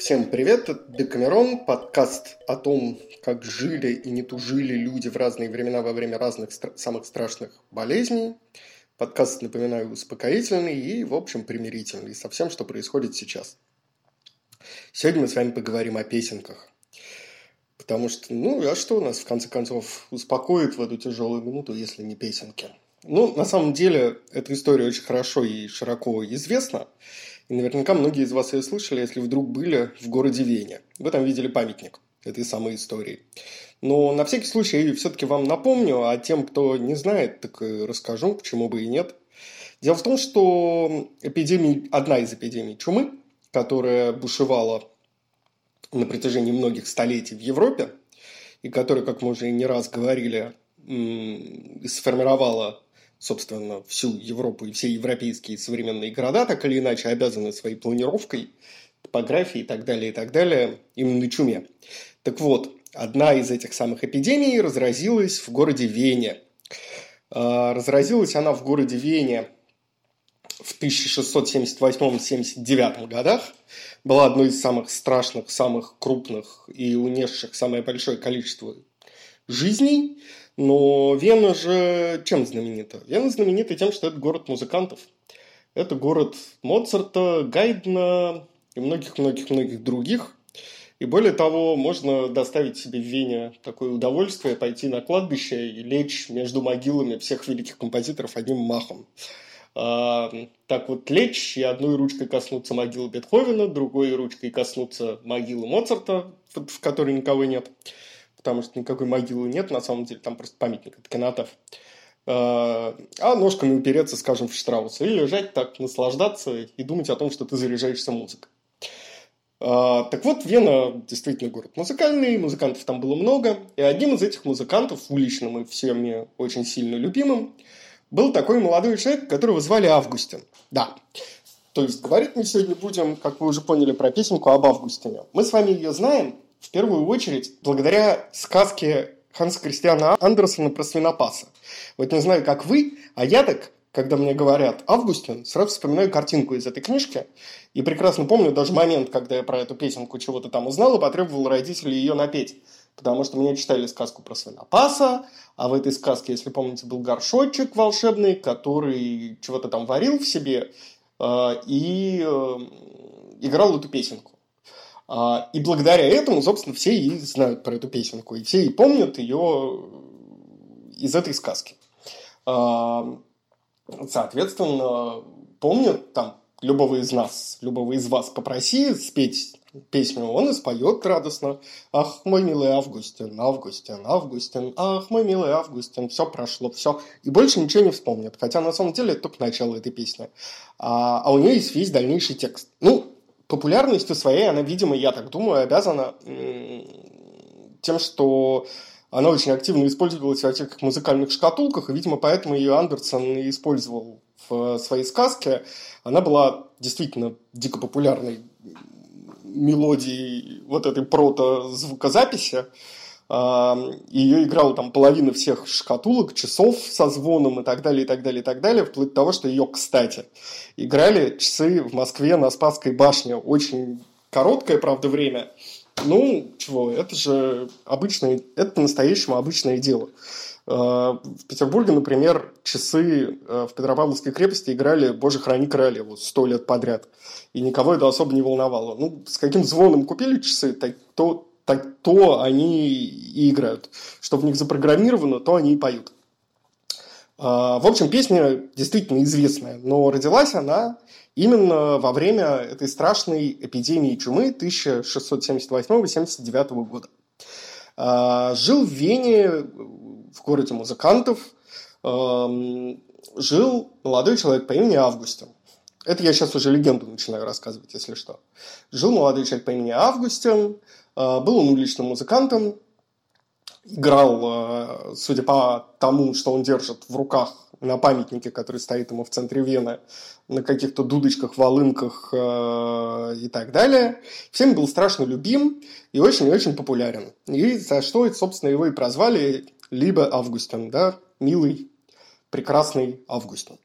Всем привет, это Декамерон, подкаст о том, как жили и не тужили люди в разные времена во время разных стра- самых страшных болезней. Подкаст, напоминаю, успокоительный и, в общем, примирительный со всем, что происходит сейчас. Сегодня мы с вами поговорим о песенках. Потому что, ну, а что у нас, в конце концов, успокоит в эту тяжелую минуту, если не песенки? Ну, на самом деле, эта история очень хорошо и широко известна. И наверняка многие из вас ее слышали, если вдруг были в городе Вене. Вы там видели памятник этой самой истории. Но на всякий случай я все-таки вам напомню, а тем, кто не знает, так и расскажу, почему бы и нет. Дело в том, что эпидемия, одна из эпидемий чумы, которая бушевала на протяжении многих столетий в Европе, и которая, как мы уже не раз говорили, сформировала собственно, всю Европу и все европейские современные города так или иначе обязаны своей планировкой, топографией и так далее, и так далее, именно чуме. Так вот, одна из этих самых эпидемий разразилась в городе Вене. А, разразилась она в городе Вене в 1678-79 годах. Была одной из самых страшных, самых крупных и унесших самое большое количество жизней. Но Вена же чем знаменита? Вена знаменита тем, что это город музыкантов. Это город Моцарта, Гайдна и многих-многих-многих других. И более того, можно доставить себе в Вене такое удовольствие, пойти на кладбище и лечь между могилами всех великих композиторов одним махом. А, так вот лечь и одной ручкой коснуться могилы Бетховена, другой ручкой коснуться могилы Моцарта, в которой никого нет потому что никакой могилы нет, на самом деле, там просто памятник от кинотов. А, а ножками упереться, скажем, в Штрауса. И лежать так, наслаждаться и думать о том, что ты заряжаешься музыкой. А, так вот, Вена действительно город музыкальный, музыкантов там было много. И одним из этих музыкантов, уличным и всеми очень сильно любимым, был такой молодой человек, которого звали Августин. Да. То есть, говорить мы сегодня будем, как вы уже поняли, про песенку об Августине. Мы с вами ее знаем, в первую очередь благодаря сказке Ханса Кристиана Андерсона про свинопаса. Вот не знаю, как вы, а я так, когда мне говорят Августин, сразу вспоминаю картинку из этой книжки. И прекрасно помню даже момент, когда я про эту песенку чего-то там узнал и потребовал родителей ее напеть. Потому что мне читали сказку про свинопаса, а в этой сказке, если помните, был горшочек волшебный, который чего-то там варил в себе э, и э, играл эту песенку. А, и благодаря этому, собственно, все и знают про эту песенку, и все и помнят ее из этой сказки. А, соответственно, помнят там любого из нас, любого из вас попроси спеть песню, он и споет радостно. Ах, мой милый Августин, Августин, Августин, ах, мой милый Августин, все прошло, все. И больше ничего не вспомнит. Хотя на самом деле это только начало этой песни. А, а у нее есть весь дальнейший текст. Ну, популярностью своей она, видимо, я так думаю, обязана тем, что она очень активно использовалась во всяких музыкальных шкатулках, и, видимо, поэтому ее Андерсон и использовал в своей сказке. Она была действительно дико популярной мелодией вот этой прото-звукозаписи. Ее играла там половина всех шкатулок, часов со звоном и так далее, и так далее, и так далее, вплоть до того, что ее, кстати, играли часы в Москве на Спасской башне. Очень короткое, правда, время. Ну, чего, это же обычное, это по-настоящему обычное дело. А, в Петербурге, например, часы а, в Петропавловской крепости играли «Боже, храни королеву» сто лет подряд. И никого это особо не волновало. Ну, с каким звоном купили часы, то то они и играют. Что в них запрограммировано, то они и поют. А, в общем, песня действительно известная, но родилась она именно во время этой страшной эпидемии чумы 1678-79 года. А, жил в Вене, в городе музыкантов, жил молодой человек по имени Августин. Это я сейчас уже легенду начинаю рассказывать, если что. Жил молодой человек по имени Августин, был он уличным музыкантом, играл, а, судя по тому, что он держит в руках на памятнике, который стоит ему в центре Вены, на каких-то дудочках, волынках э, и так далее. Всем был страшно любим и очень-очень популярен. И за что, собственно, его и прозвали либо Августин, да, милый, прекрасный Августин.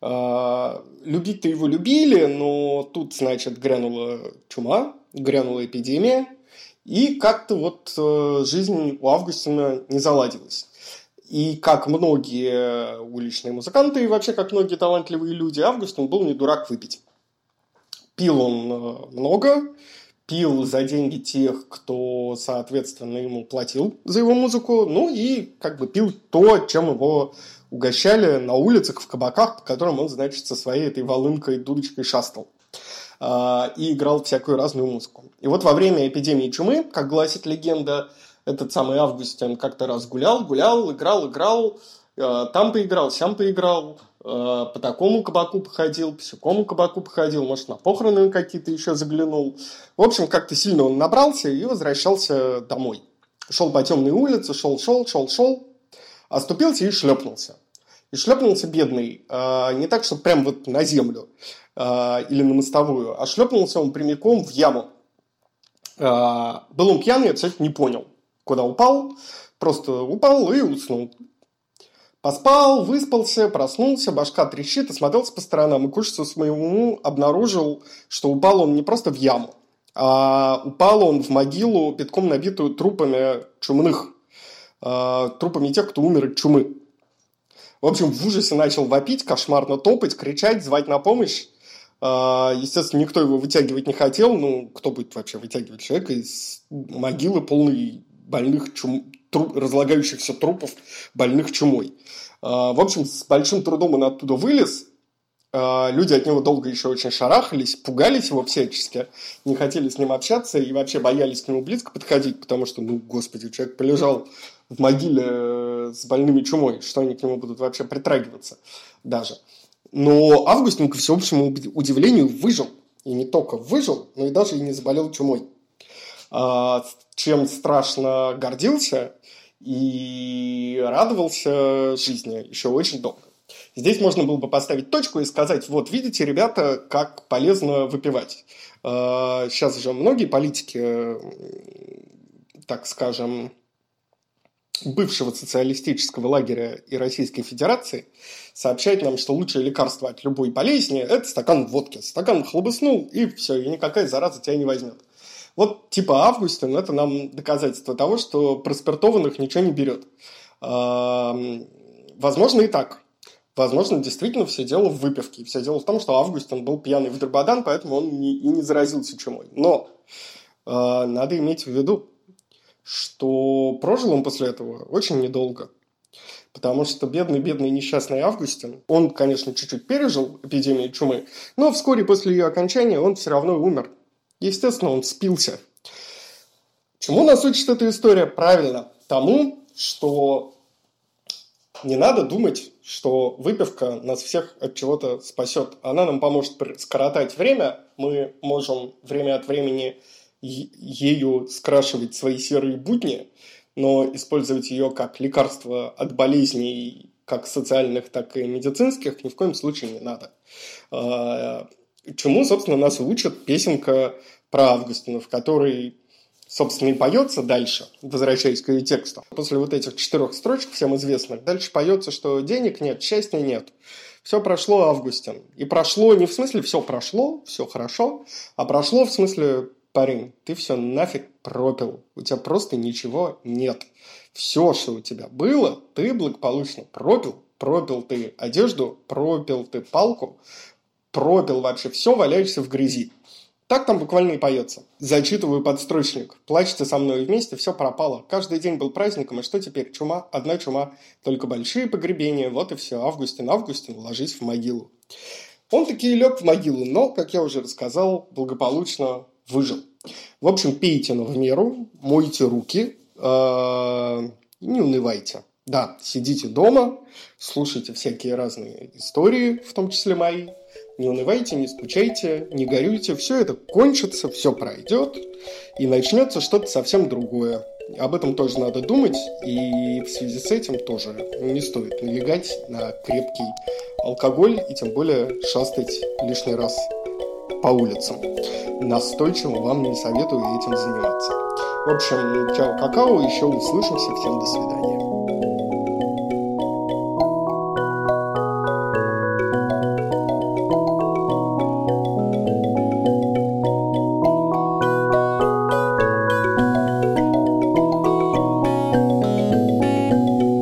Э, любить-то его любили, но тут, значит, грянула чума, грянула эпидемия, и как-то вот э, жизнь у Августина не заладилась. И как многие уличные музыканты, и вообще как многие талантливые люди, Августин был не дурак выпить. Пил он э, много, пил за деньги тех, кто, соответственно, ему платил за его музыку, ну и как бы пил то, чем его угощали на улицах, в кабаках, по которым он, значит, со своей этой волынкой, дудочкой шастал. А, и играл всякую разную музыку. И вот во время эпидемии чумы, как гласит легенда, этот самый Августин как-то раз гулял, гулял, играл, играл, а, там поиграл, сям поиграл, а, по такому кабаку походил, по сякому кабаку походил, может, на похороны какие-то еще заглянул. В общем, как-то сильно он набрался и возвращался домой. Шел по темной улице, шел, шел, шел, шел, оступился и шлепнулся. И шлепнулся бедный, не так, что прям вот на землю, э, или на мостовую, а шлепнулся он прямиком в яму. Э, был он пьяный, я, кстати, не понял, куда упал, просто упал и уснул. Поспал, выспался, проснулся, башка трещит, осмотрелся по сторонам и к ужасу своему обнаружил, что упал он не просто в яму, а упал он в могилу, битком набитую трупами чумных, трупами тех, кто умер от чумы. В общем, в ужасе начал вопить, кошмарно топать, кричать, звать на помощь. А, естественно, никто его вытягивать не хотел. Ну, кто будет вообще вытягивать человека из могилы полной больных чум... труп... разлагающихся трупов, больных чумой. А, в общем, с большим трудом он оттуда вылез. А, люди от него долго еще очень шарахались, пугались его всячески, не хотели с ним общаться и вообще боялись к нему близко подходить, потому что, ну, господи, человек полежал в могиле э, с больными чумой, что они к нему будут вообще притрагиваться даже. Но Августин, ко всеобщему удивлению, выжил. И не только выжил, но и даже и не заболел чумой. А, чем страшно гордился и радовался жизни еще очень долго. Здесь можно было бы поставить точку и сказать, вот видите, ребята, как полезно выпивать. А, сейчас же многие политики, так скажем, бывшего социалистического лагеря и Российской Федерации сообщает нам, что лучшее лекарство от любой болезни – это стакан водки. Стакан хлобыснул, и все, и никакая зараза тебя не возьмет. Вот типа Августин – это нам доказательство того, что проспиртованных ничего не берет. Возможно и так. Возможно, действительно все дело в выпивке. Все дело в том, что Августин был пьяный в Драбадан, поэтому он и не заразился чумой. Но э, надо иметь в виду, что прожил он после этого очень недолго. Потому что бедный-бедный несчастный Августин, он, конечно, чуть-чуть пережил эпидемию чумы, но вскоре после ее окончания он все равно умер. Естественно, он спился. Чему нас учит эта история? Правильно, тому, что не надо думать, что выпивка нас всех от чего-то спасет. Она нам поможет скоротать время. Мы можем время от времени ею скрашивать свои серые будни, но использовать ее как лекарство от болезней, как социальных, так и медицинских, ни в коем случае не надо. А, чему, собственно, нас учит песенка про Августина, в которой, собственно, и поется дальше, возвращаясь к ее тексту. После вот этих четырех строчек, всем известных, дальше поется, что денег нет, счастья нет. Все прошло, Августин. И прошло не в смысле все прошло, все хорошо, а прошло в смысле парень, ты все нафиг пропил. У тебя просто ничего нет. Все, что у тебя было, ты благополучно пропил. Пропил ты одежду, пропил ты палку, пропил вообще все, валяешься в грязи. Так там буквально и поется. Зачитываю подстрочник. Плачьте со мной вместе, все пропало. Каждый день был праздником, и что теперь? Чума, одна чума. Только большие погребения, вот и все. Августин, Августин, ложись в могилу. Он таки лег в могилу, но, как я уже рассказал, благополучно выжил. В общем, пейте на меру, мойте руки, э, не унывайте. Да, сидите дома, слушайте всякие разные истории, в том числе мои. Не унывайте, не скучайте, не горюйте. Все это кончится, все пройдет, и начнется что-то совсем другое. Об этом тоже надо думать, и в связи с этим тоже не стоит налегать на крепкий алкоголь и тем более шастать лишний раз по улицам. Настойчиво вам не советую этим заниматься. В общем, чао, какао, еще услышимся, всем до свидания.